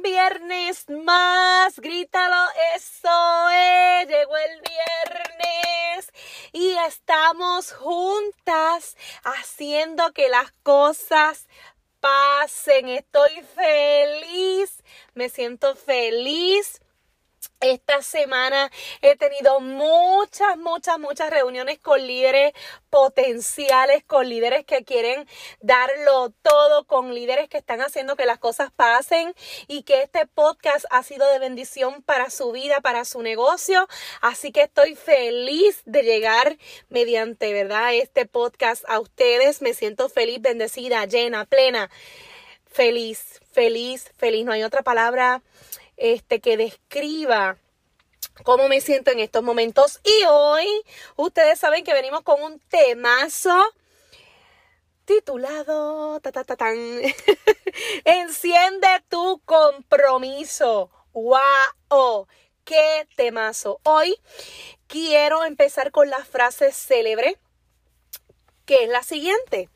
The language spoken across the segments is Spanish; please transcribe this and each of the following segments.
Viernes más, grítalo, eso es, llegó el viernes y estamos juntas haciendo que las cosas pasen, estoy feliz, me siento feliz esta semana he tenido muchas, muchas, muchas reuniones con líderes potenciales, con líderes que quieren darlo todo, con líderes que están haciendo que las cosas pasen y que este podcast ha sido de bendición para su vida, para su negocio. Así que estoy feliz de llegar mediante, ¿verdad? Este podcast a ustedes. Me siento feliz, bendecida, llena, plena. Feliz, feliz, feliz. No hay otra palabra este, que describa cómo me siento en estos momentos. Y hoy ustedes saben que venimos con un temazo titulado ta, ta, ta, tan. Enciende tu compromiso. ¡Wow! ¡Qué temazo! Hoy quiero empezar con la frase célebre que es la siguiente.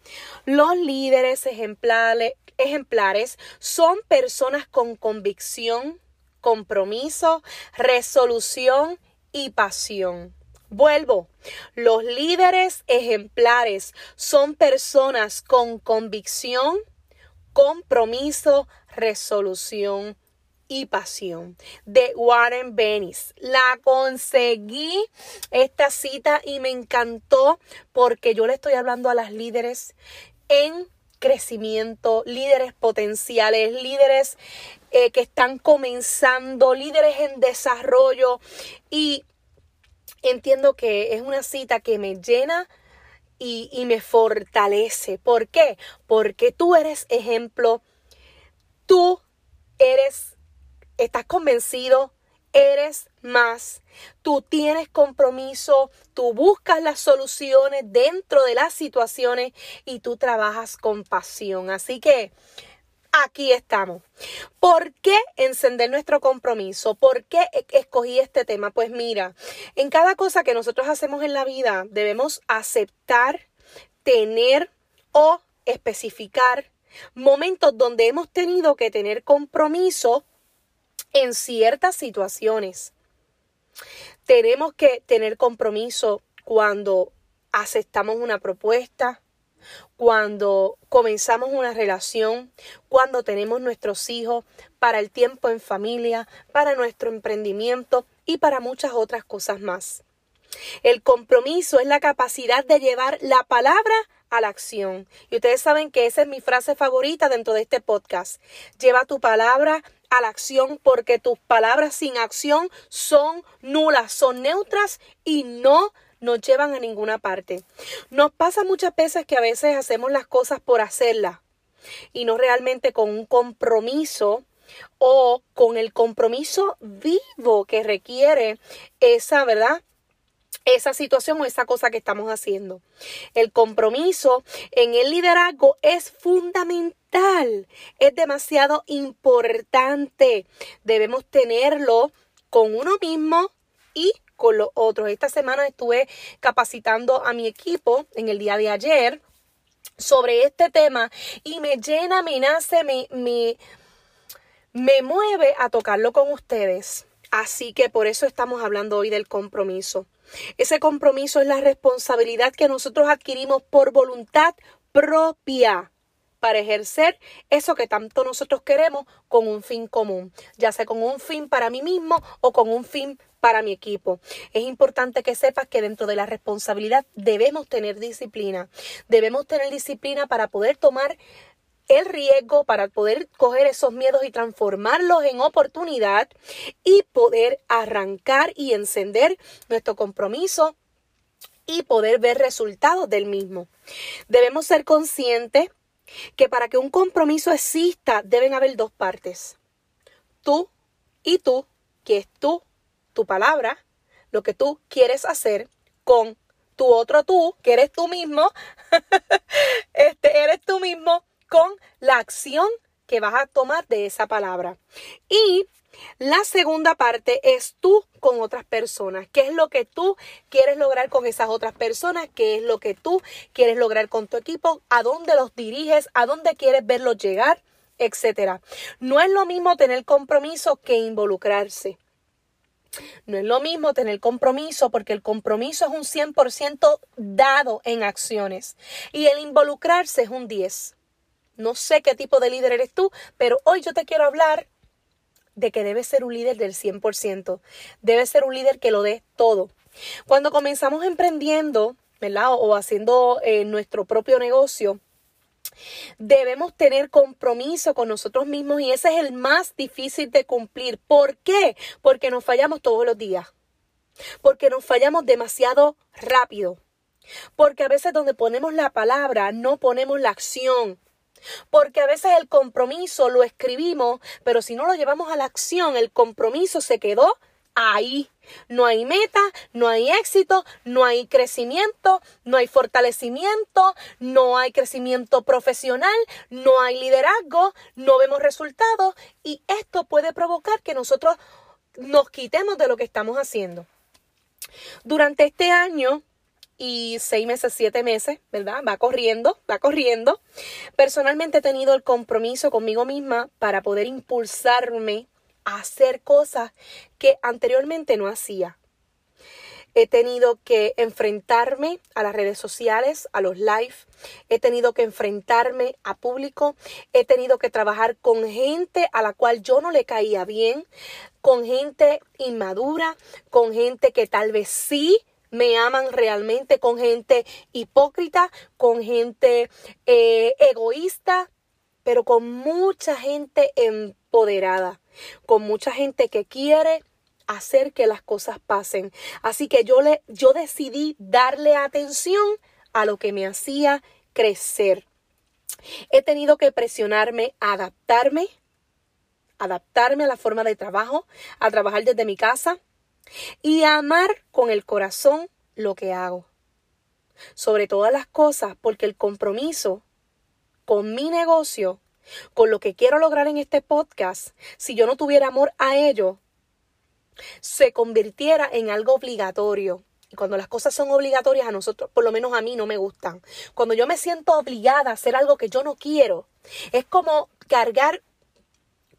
Los líderes ejemplares, ejemplares son personas con convicción, compromiso, resolución y pasión. Vuelvo, los líderes ejemplares son personas con convicción, compromiso, resolución y pasión de Warren Bennis. La conseguí esta cita y me encantó porque yo le estoy hablando a las líderes en crecimiento, líderes potenciales, líderes eh, que están comenzando, líderes en desarrollo y entiendo que es una cita que me llena y, y me fortalece. ¿Por qué? Porque tú eres ejemplo, tú eres, estás convencido, eres más. Tú tienes compromiso, tú buscas las soluciones dentro de las situaciones y tú trabajas con pasión. Así que aquí estamos. ¿Por qué encender nuestro compromiso? ¿Por qué e-, escogí este tema? Pues mira, en cada cosa que nosotros hacemos en la vida debemos aceptar, tener o especificar momentos donde hemos tenido que tener compromiso en ciertas situaciones. Tenemos que tener compromiso cuando aceptamos una propuesta, cuando comenzamos una relación, cuando tenemos nuestros hijos, para el tiempo en familia, para nuestro emprendimiento y para muchas otras cosas más. El compromiso es la capacidad de llevar la palabra a la acción. Y ustedes saben que esa es mi frase favorita dentro de este podcast. Lleva tu palabra a la acción porque tus palabras sin acción son nulas, son neutras y no nos llevan a ninguna parte. Nos pasa muchas veces que a veces hacemos las cosas por hacerlas y no realmente con un compromiso o con el compromiso vivo que requiere esa, ¿verdad? esa situación o esa cosa que estamos haciendo. El compromiso en el liderazgo es fundamental, es demasiado importante. Debemos tenerlo con uno mismo y con los otros. Esta semana estuve capacitando a mi equipo en el día de ayer sobre este tema y me llena, me nace, me, me, me mueve a tocarlo con ustedes. Así que por eso estamos hablando hoy del compromiso. Ese compromiso es la responsabilidad que nosotros adquirimos por voluntad propia. para ejercer eso que tanto nosotros queremos con un fin común, ya sea con un fin para mí mismo o con un fin para mi equipo. Es importante que sepas que dentro de la responsabilidad debemos tener disciplina. Debemos tener disciplina para poder tomar el riesgo para poder coger esos miedos y transformarlos en oportunidad y poder arrancar y encender nuestro compromiso y poder ver resultados del mismo. Debemos ser conscientes que para que un compromiso exista deben haber dos partes. Tú y tú, que es tú, tu palabra, lo que tú quieres hacer con tu otro tú, que eres tú mismo, este eres tú mismo con la acción que vas a tomar de esa palabra. Y la segunda parte es tú con otras personas. ¿Qué es lo que tú quieres lograr con esas otras personas? ¿Qué es lo que tú quieres lograr con tu equipo? ¿A dónde los diriges? ¿A dónde quieres verlos llegar? Etcétera. No es lo mismo tener compromiso que involucrarse. No es lo mismo tener compromiso porque el compromiso es un 100% dado en acciones y el involucrarse es un 10. No sé qué tipo de líder eres tú, pero hoy yo te quiero hablar de que debes ser un líder del 100%. Debes ser un líder que lo dé todo. Cuando comenzamos emprendiendo, ¿verdad? O haciendo eh, nuestro propio negocio, debemos tener compromiso con nosotros mismos y ese es el más difícil de cumplir. ¿Por qué? Porque nos fallamos todos los días. Porque nos fallamos demasiado rápido. Porque a veces donde ponemos la palabra no ponemos la acción. Porque a veces el compromiso lo escribimos, pero si no lo llevamos a la acción, el compromiso se quedó ahí. No hay meta, no hay éxito, no hay crecimiento, no hay fortalecimiento, no hay crecimiento profesional, no hay liderazgo, no vemos resultados y esto puede provocar que nosotros nos quitemos de lo que estamos haciendo. Durante este año y seis meses, siete meses, ¿verdad? Va corriendo, va corriendo. Personalmente he tenido el compromiso conmigo misma para poder impulsarme hacer cosas que anteriormente no hacía. He tenido que enfrentarme a las redes sociales, a los live. He tenido que enfrentarme a público. He tenido que trabajar con gente a la cual yo no le caía bien, con gente inmadura, con gente que tal vez sí me aman realmente, con gente hipócrita, con gente eh, egoísta, pero con mucha gente empoderada, con mucha gente que quiere hacer que las cosas pasen. Así que yo le yo decidí darle atención a lo que me hacía crecer. He tenido que presionarme a adaptarme, adaptarme a la forma de trabajo, a trabajar desde mi casa, y amar con el corazón lo que hago. Sobre todas las cosas, porque el compromiso con mi negocio, con lo que quiero lograr en este podcast, si yo no tuviera amor a ello, se convirtiera en algo obligatorio. Y cuando las cosas son obligatorias a nosotros, por lo menos a mí no me gustan. Cuando yo me siento obligada a hacer algo que yo no quiero, es como cargar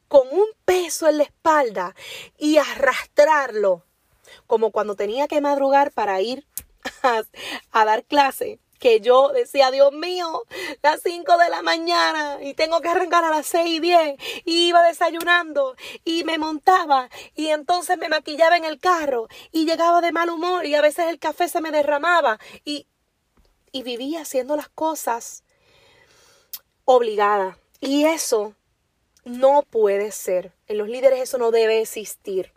con un peso en la espalda y arrastrarlo como cuando tenía que madrugar para ir a, dar clase que yo decía, Dios mío, las 5 de la mañana y tengo que arrancar a las 6 y 10 y iba desayunando y me montaba y entonces me maquillaba en el carro y llegaba de mal humor y a veces el café se me derramaba y, y vivía haciendo las cosas obligada. Y eso no puede ser. En los líderes eso no debe existir.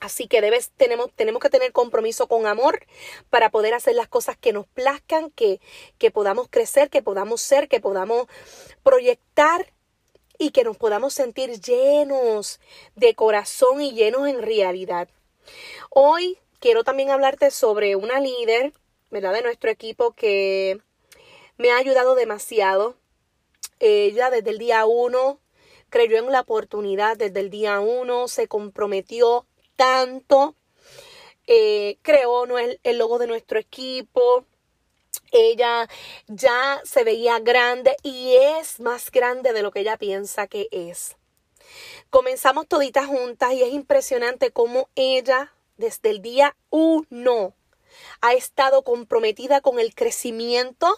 Así que debes, tenemos, tenemos que tener compromiso con amor para poder hacer las cosas que nos plazcan, que, que podamos crecer, que podamos ser, que podamos proyectar y que nos podamos sentir llenos de corazón y llenos en realidad. Hoy quiero también hablarte sobre una líder, ¿verdad? De nuestro equipo que me ha ayudado demasiado. Ella desde el día uno creyó en la oportunidad, desde el día uno se comprometió tanto. Eh, creó el, el logo de nuestro equipo. Ella ya se veía grande y es más grande de lo que ella piensa que es. Comenzamos toditas juntas y es impresionante cómo ella desde el día uno ha estado comprometida con el crecimiento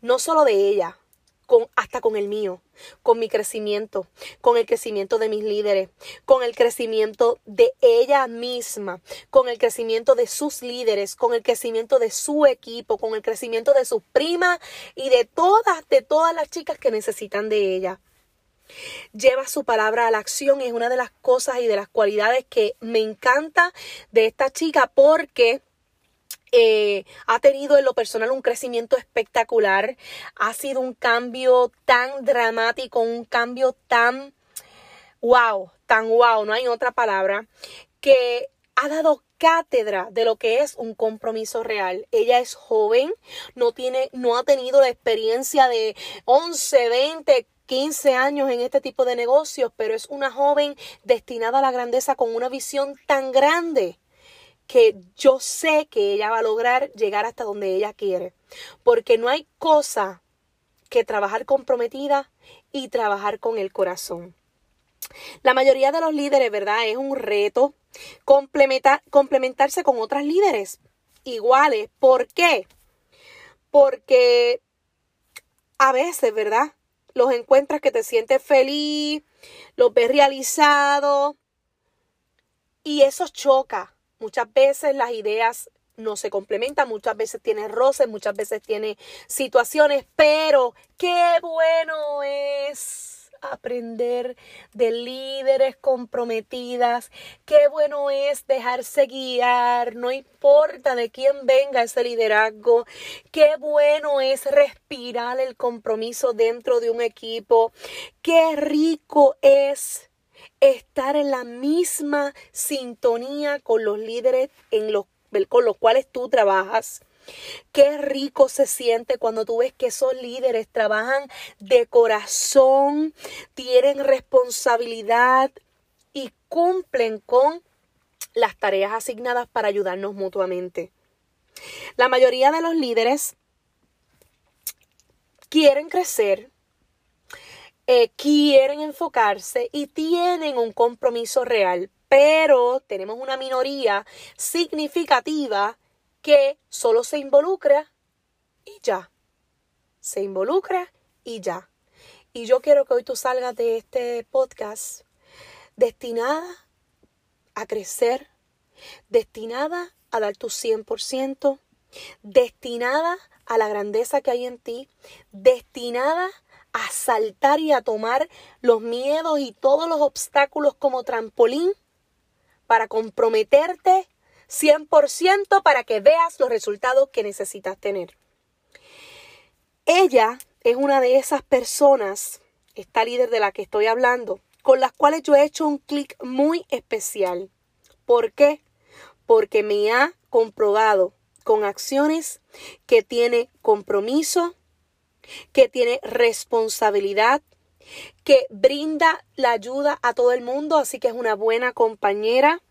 no solo de ella, con, hasta con el mío, con mi crecimiento, con el crecimiento de mis líderes, con el crecimiento de ella misma, con el crecimiento de sus líderes, con el crecimiento de su equipo, con el crecimiento de sus primas y de todas, de todas las chicas que necesitan de ella. Lleva su palabra a la acción y es una de las cosas y de las cualidades que me encanta de esta chica porque eh, ha tenido en lo personal un crecimiento espectacular, ha sido un cambio tan dramático, un cambio tan wow, tan wow, no hay otra palabra, que ha dado cátedra de lo que es un compromiso real. Ella es joven, no tiene no ha tenido la experiencia de 11, 20, 15 años en este tipo de negocios, pero es una joven destinada a la grandeza con una visión tan grande que yo sé que ella va a lograr llegar hasta donde ella quiere. Porque no hay cosa que trabajar comprometida y trabajar con el corazón. La mayoría de los líderes, ¿verdad? Es un reto complementar, complementarse con otras líderes iguales. ¿Por qué? Porque a veces, ¿verdad? Los encuentras que te sientes feliz, los ves realizados y eso choca Muchas veces las ideas no se complementan, muchas veces tiene roces, muchas veces tiene situaciones, pero qué bueno es aprender de líderes comprometidas, qué bueno es dejarse guiar, no importa de quién venga ese liderazgo, qué bueno es respirar el compromiso dentro de un equipo, qué rico es estar en la misma sintonía con los líderes en los, con los cuales tú trabajas. Qué rico se siente cuando tú ves que esos líderes trabajan de corazón, tienen responsabilidad y cumplen con las tareas asignadas para ayudarnos mutuamente. La mayoría de los líderes quieren crecer, eh, quieren enfocarse y tienen un compromiso real, pero tenemos una minoría significativa que solo se involucra y ya. Se involucra y ya. Y yo quiero que hoy tú salgas de este podcast destinada a crecer, destinada a dar tu 100%, destinada a la grandeza que hay en ti, destinada a saltar y a tomar los miedos y todos los obstáculos como trampolín para comprometerte 100% para que veas los resultados que necesitas tener. Ella es una de esas personas, esta líder de la que estoy hablando, con las cuales yo he hecho un clic muy especial. ¿Por qué? Porque me ha comprobado con acciones que tiene compromiso, que tiene responsabilidad, que brinda la ayuda a todo el mundo, así que es una buena compañera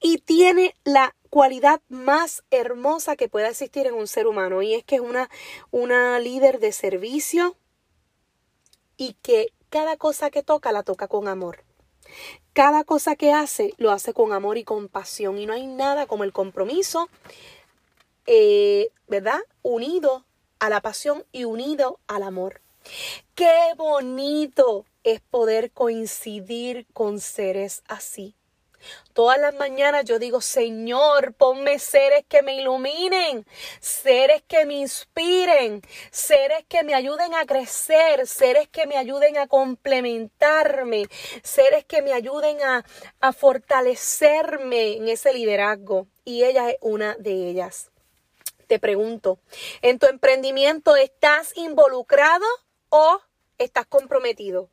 y tiene la cualidad más hermosa que pueda existir en un ser humano y es que es una, una líder de servicio y que cada cosa que toca la toca con amor. Cada cosa que hace lo hace con amor y compasión y no hay nada como el compromiso, eh, ¿verdad? Unido a la pasión y unido al amor. Qué bonito es poder coincidir con seres así. Todas las mañanas yo digo, Señor, ponme seres que me iluminen, seres que me inspiren, seres que me ayuden a crecer, seres que me ayuden a complementarme, seres que me ayuden a, a fortalecerme en ese liderazgo. Y ella es una de ellas te pregunto, ¿en tu emprendimiento estás involucrado o estás comprometido?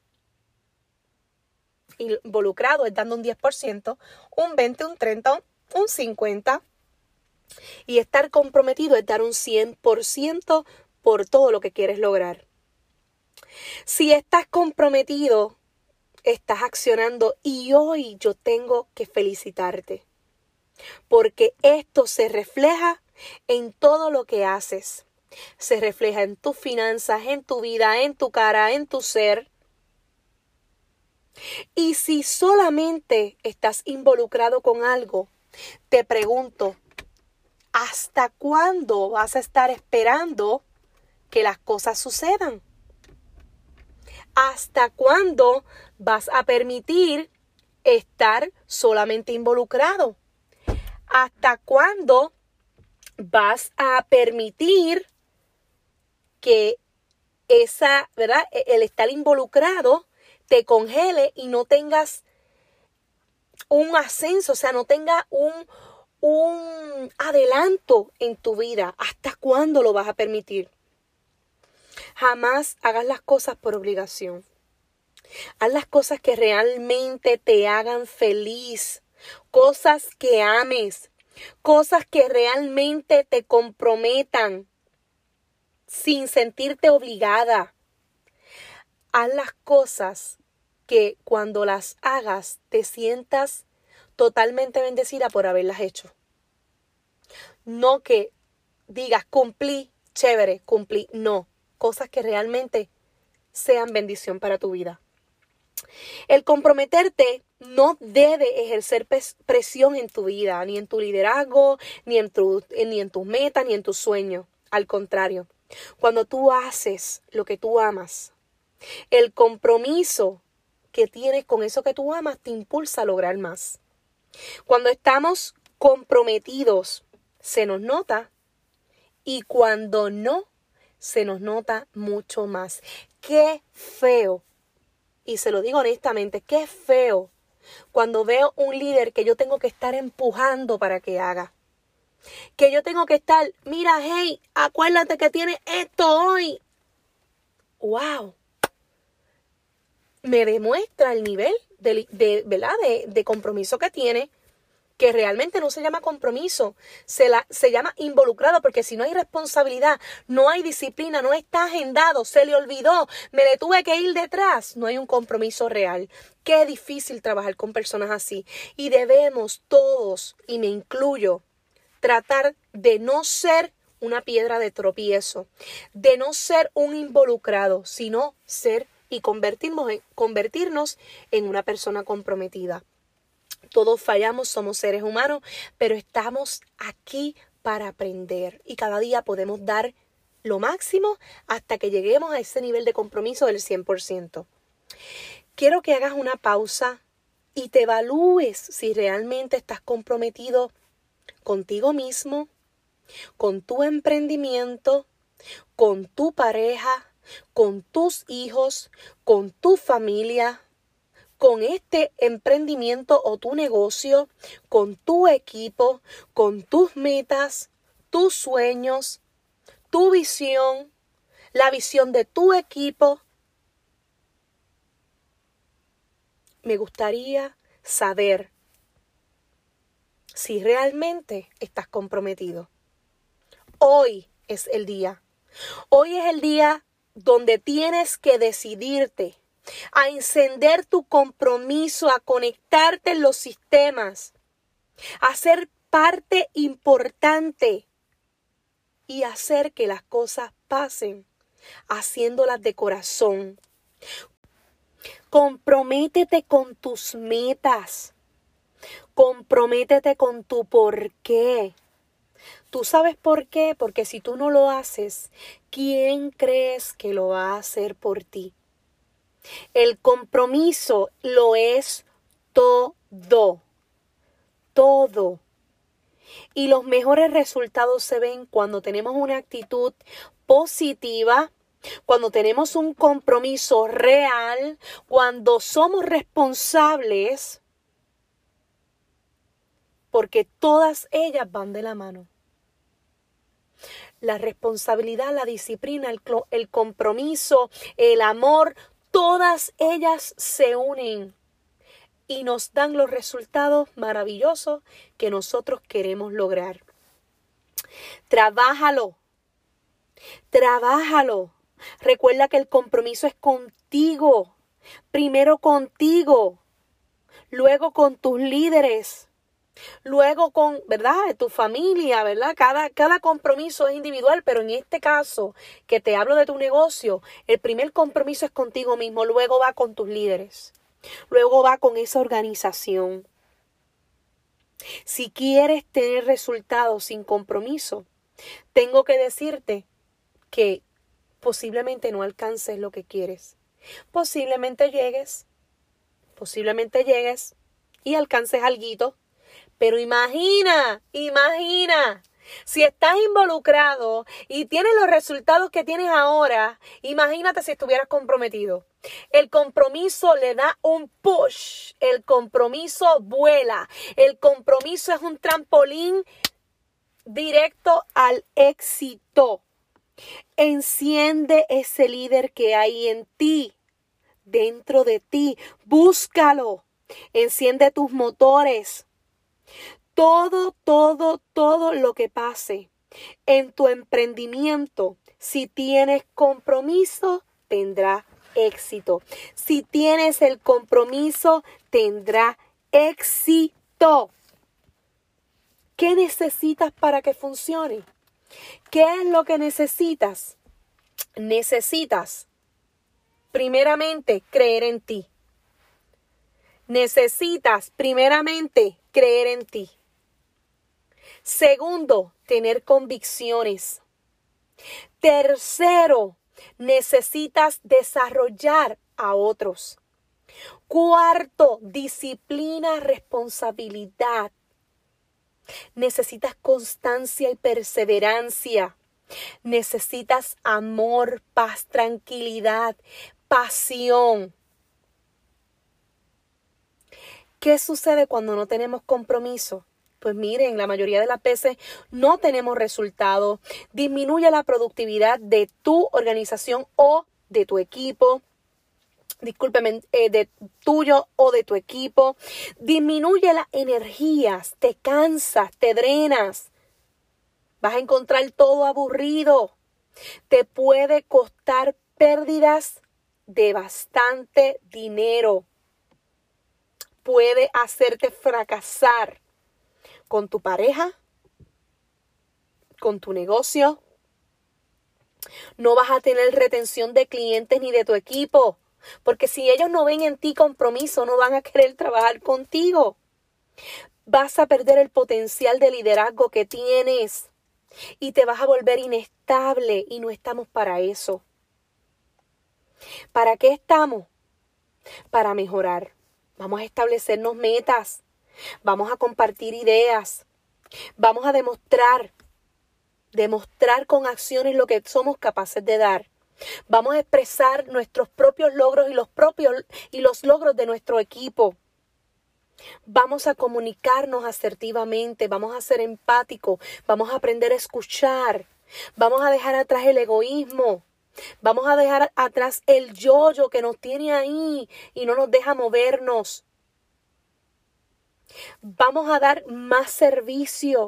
Involucrado es dando un 10%, un 20, un 30, un 50%. Y estar comprometido es dar un 100% por todo lo que quieres lograr. Si estás comprometido, estás accionando y hoy yo tengo que felicitarte. Porque esto se refleja en todo lo que haces. Se refleja en tus finanzas, en tu vida, en tu cara, en tu ser. Y si solamente estás involucrado con algo, te pregunto, ¿hasta cuándo vas a estar esperando que las cosas sucedan? ¿Hasta cuándo vas a permitir estar solamente involucrado? ¿Hasta cuándo vas a permitir que esa, ¿verdad? E, el estar involucrado te congele y no tengas un ascenso, o sea, no tenga un, un adelanto en tu vida. ¿Hasta cuándo lo vas a permitir? Jamás hagas las cosas por obligación. Haz las cosas que realmente te hagan feliz, cosas que ames, cosas que realmente te comprometan sin sentirte obligada. Haz las cosas que cuando las hagas te sientas totalmente bendecida por haberlas hecho. No que digas cumplí, chévere, cumplí. No, cosas que realmente sean bendición para tu vida. El comprometerte no debe ejercer presión en tu vida, ni en tu liderazgo, ni en, tu, en tus metas, ni en tus sueños. Al contrario, cuando tú haces lo que tú amas, el compromiso que tienes con eso que tú amas te impulsa a lograr más. Cuando estamos comprometidos, se nos nota y cuando no, se nos nota mucho más. Qué feo, y se lo digo honestamente, qué feo cuando veo un líder que yo tengo que estar empujando para que haga. Que yo tengo que estar, mira, hey, acuérdate que tiene esto hoy. ¡Wow! Me demuestra el nivel de, de ¿verdad? De, de compromiso que tiene que realmente no se llama compromiso, se, la, se llama involucrado, porque si no hay responsabilidad, no hay disciplina, no está agendado, se le olvidó, me le tuve que ir detrás, no hay un compromiso real. Qué difícil trabajar con personas así. Y debemos todos, y me incluyo, tratar de no ser una piedra de tropiezo, de no ser un involucrado, sino ser y convertirnos en, convertirnos en una persona comprometida. Todos fallamos, somos seres humanos, pero estamos aquí para aprender y cada día podemos dar lo máximo hasta que lleguemos a ese nivel de compromiso del 100%. Quiero que hagas una pausa y te evalúes si realmente estás comprometido contigo mismo, con tu emprendimiento, con tu pareja, con tus hijos, con tu familia, con este emprendimiento o tu negocio, con tu equipo, con tus metas, tus sueños, tu visión, la visión de tu equipo. Me gustaría saber si realmente estás comprometido. Hoy es el día. Hoy es el día donde tienes que decidirte a encender tu compromiso, a conectarte en los sistemas, a ser parte importante y hacer que las cosas pasen, haciéndolas de corazón. Comprométete con tus metas. Comprométete con tu por qué. ¿Tú sabes por qué? Porque si tú no lo haces, ¿quién crees que lo va a hacer por ti? El compromiso lo es todo, todo. Y los mejores resultados se ven cuando tenemos una actitud positiva, cuando tenemos un compromiso real, cuando somos responsables, porque todas ellas van de la mano. La responsabilidad, la disciplina, el, el compromiso, el amor, todas ellas se unen y nos dan los resultados maravillosos que nosotros queremos lograr. Trabájalo. Trabájalo. Recuerda que el compromiso es contigo. Primero contigo. Luego con tus líderes. Luego con, ¿verdad? Tu familia, ¿verdad? Cada, cada compromiso es individual, pero en este caso que te hablo de tu negocio, el primer compromiso es contigo mismo, luego va con tus líderes, luego va con esa organización. Si quieres tener resultados sin compromiso, tengo que decirte que posiblemente no alcances lo que quieres. Posiblemente llegues, posiblemente llegues y alcances algo. Pero imagina, imagina, si estás involucrado y tienes los resultados que tienes ahora, imagínate si estuvieras comprometido. El compromiso le da un push, el compromiso vuela, el compromiso es un trampolín directo al éxito. Enciende ese líder que hay en ti, dentro de ti, búscalo. Enciende tus motores. Todo, todo, todo lo que pase en tu emprendimiento, si tienes compromiso, tendrá éxito. Si tienes el compromiso, tendrá éxito. ¿Qué necesitas para que funcione? ¿Qué es lo que necesitas? Necesitas, primeramente, creer en ti. Necesitas, primeramente, creer en ti. Segundo, tener convicciones. Tercero, necesitas desarrollar a otros. Cuarto, disciplina, responsabilidad. Necesitas constancia y perseverancia. Necesitas amor, paz, tranquilidad, pasión. ¿Qué sucede cuando no tenemos compromiso? Pues miren, la mayoría de las veces no tenemos resultados. Disminuye la productividad de tu organización o de tu equipo discúlpeme, eh, de tuyo o de tu equipo. Disminuye las energías, te cansas, te drenas. Vas a encontrar todo aburrido. Te puede costar pérdidas de bastante dinero. Puede hacerte fracasar con tu pareja, con tu negocio. No vas a tener retención de clientes ni de tu equipo. Porque si ellos no ven en ti compromiso, no van a querer trabajar contigo. Vas a perder el potencial de liderazgo que tienes y te vas a volver inestable y no estamos para eso. ¿Para qué estamos? Para mejorar. Vamos a establecernos metas. Vamos a compartir ideas. Vamos a demostrar, demostrar con acciones lo que somos capaces de dar. Vamos a expresar nuestros propios logros y los propios y los logros de nuestro equipo. Vamos a comunicarnos asertivamente, vamos a ser empáticos, vamos a aprender a escuchar, vamos a dejar atrás el egoísmo, vamos a dejar atrás el yoyo que nos tiene ahí y no nos deja movernos. Vamos a dar más servicio,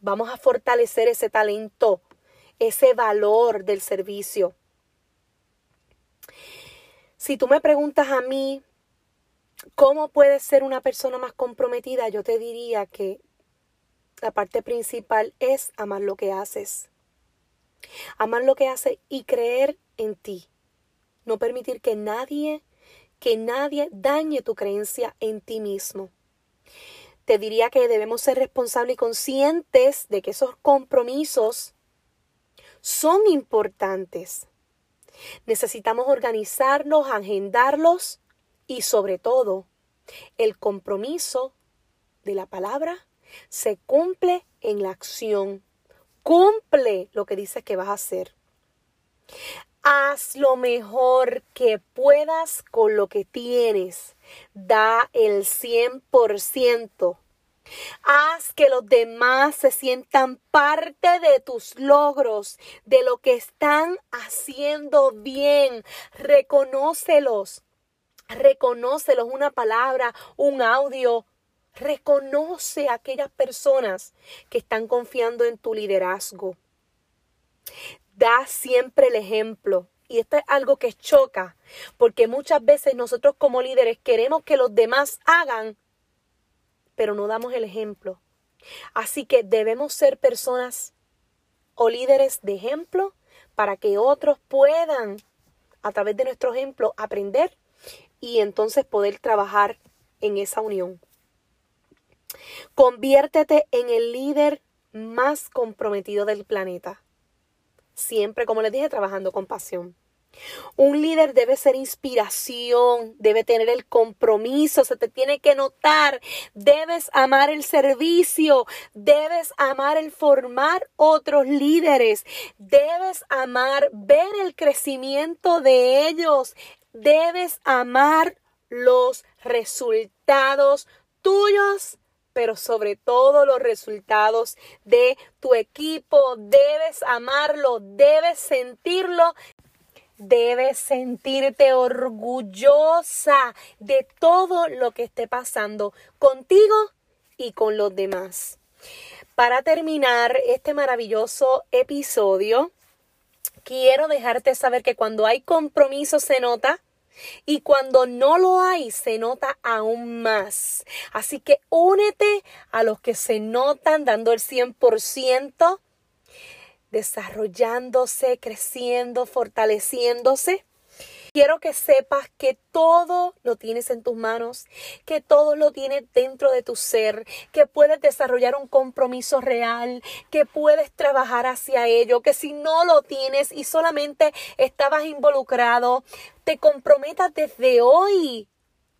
vamos a fortalecer ese talento ese valor del servicio. Si tú me preguntas a mí, ¿cómo puedes ser una persona más comprometida? Yo te diría que la parte principal es amar lo que haces. Amar lo que haces y creer en ti. No permitir que nadie, que nadie dañe tu creencia en ti mismo. Te diría que debemos ser responsables y conscientes de que esos compromisos son importantes. Necesitamos organizarlos, agendarlos y sobre todo el compromiso de la palabra se cumple en la acción. Cumple lo que dices que vas a hacer. Haz lo mejor que puedas con lo que tienes. Da el 100%. Haz que los demás se sientan parte de tus logros, de lo que están haciendo bien. Reconócelos. Reconócelos una palabra, un audio. Reconoce a aquellas personas que están confiando en tu liderazgo. Da siempre el ejemplo. Y esto es algo que choca, porque muchas veces nosotros como líderes queremos que los demás hagan pero no damos el ejemplo. Así que debemos ser personas o líderes de ejemplo para que otros puedan, a través de nuestro ejemplo, aprender y entonces poder trabajar en esa unión. Conviértete en el líder más comprometido del planeta. Siempre, como les dije, trabajando con pasión. Un líder debe ser inspiración, debe tener el compromiso, se te tiene que notar, debes amar el servicio, debes amar el formar otros líderes, debes amar ver el crecimiento de ellos, debes amar los resultados tuyos pero sobre todo los resultados de tu equipo. Debes amarlo, debes sentirlo, Debes sentirte orgullosa de todo lo que esté pasando contigo y con los demás. Para terminar este maravilloso episodio, quiero dejarte saber que cuando hay compromiso se nota y cuando no lo hay se nota aún más. Así que únete a los que se notan dando el 100% desarrollándose, creciendo, fortaleciéndose. Quiero que sepas que todo lo tienes en tus manos, que todo lo tienes dentro de tu ser, que puedes desarrollar un compromiso real, que puedes trabajar hacia ello, que si no lo tienes y solamente estabas involucrado, te comprometas desde hoy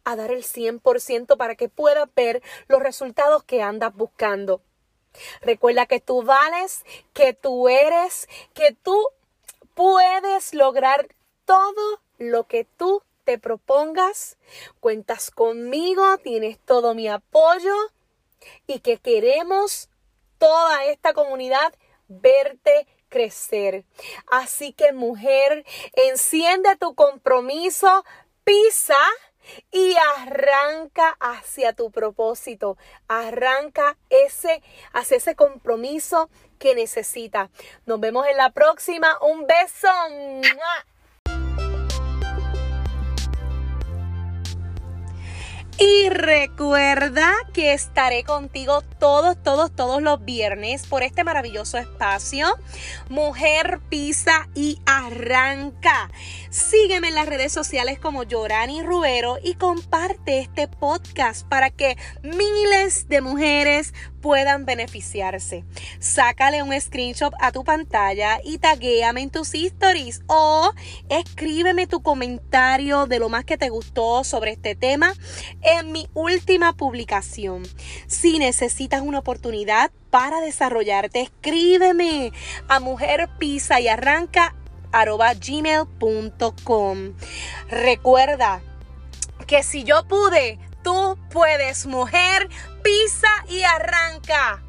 a dar el 100% para que puedas ver los resultados que andas buscando. Recuerda que tú vales, que tú eres, que tú puedes lograr todo lo que tú te propongas. Cuentas conmigo, tienes todo mi apoyo y que queremos toda esta comunidad verte crecer. Así que mujer, enciende tu compromiso, pisa y arranca hacia tu propósito, arranca ese hacia ese compromiso que necesita. Nos vemos en la próxima. Un beso. Y recuerda que estaré contigo todos, todos, todos los viernes por este maravilloso espacio. Mujer pisa y arranca. Sígueme en las redes sociales como Yorani Rubero y comparte este podcast para que miles de mujeres puedan beneficiarse. Sácale un screenshot a tu pantalla y taguéame en tus stories o escríbeme tu comentario de lo más que te gustó sobre este tema en mi última publicación. Si necesitas una oportunidad para desarrollarte, escríbeme a mujer pisa y arranca gmail.com. Recuerda que si yo pude, tú puedes, mujer, pisa y arranca.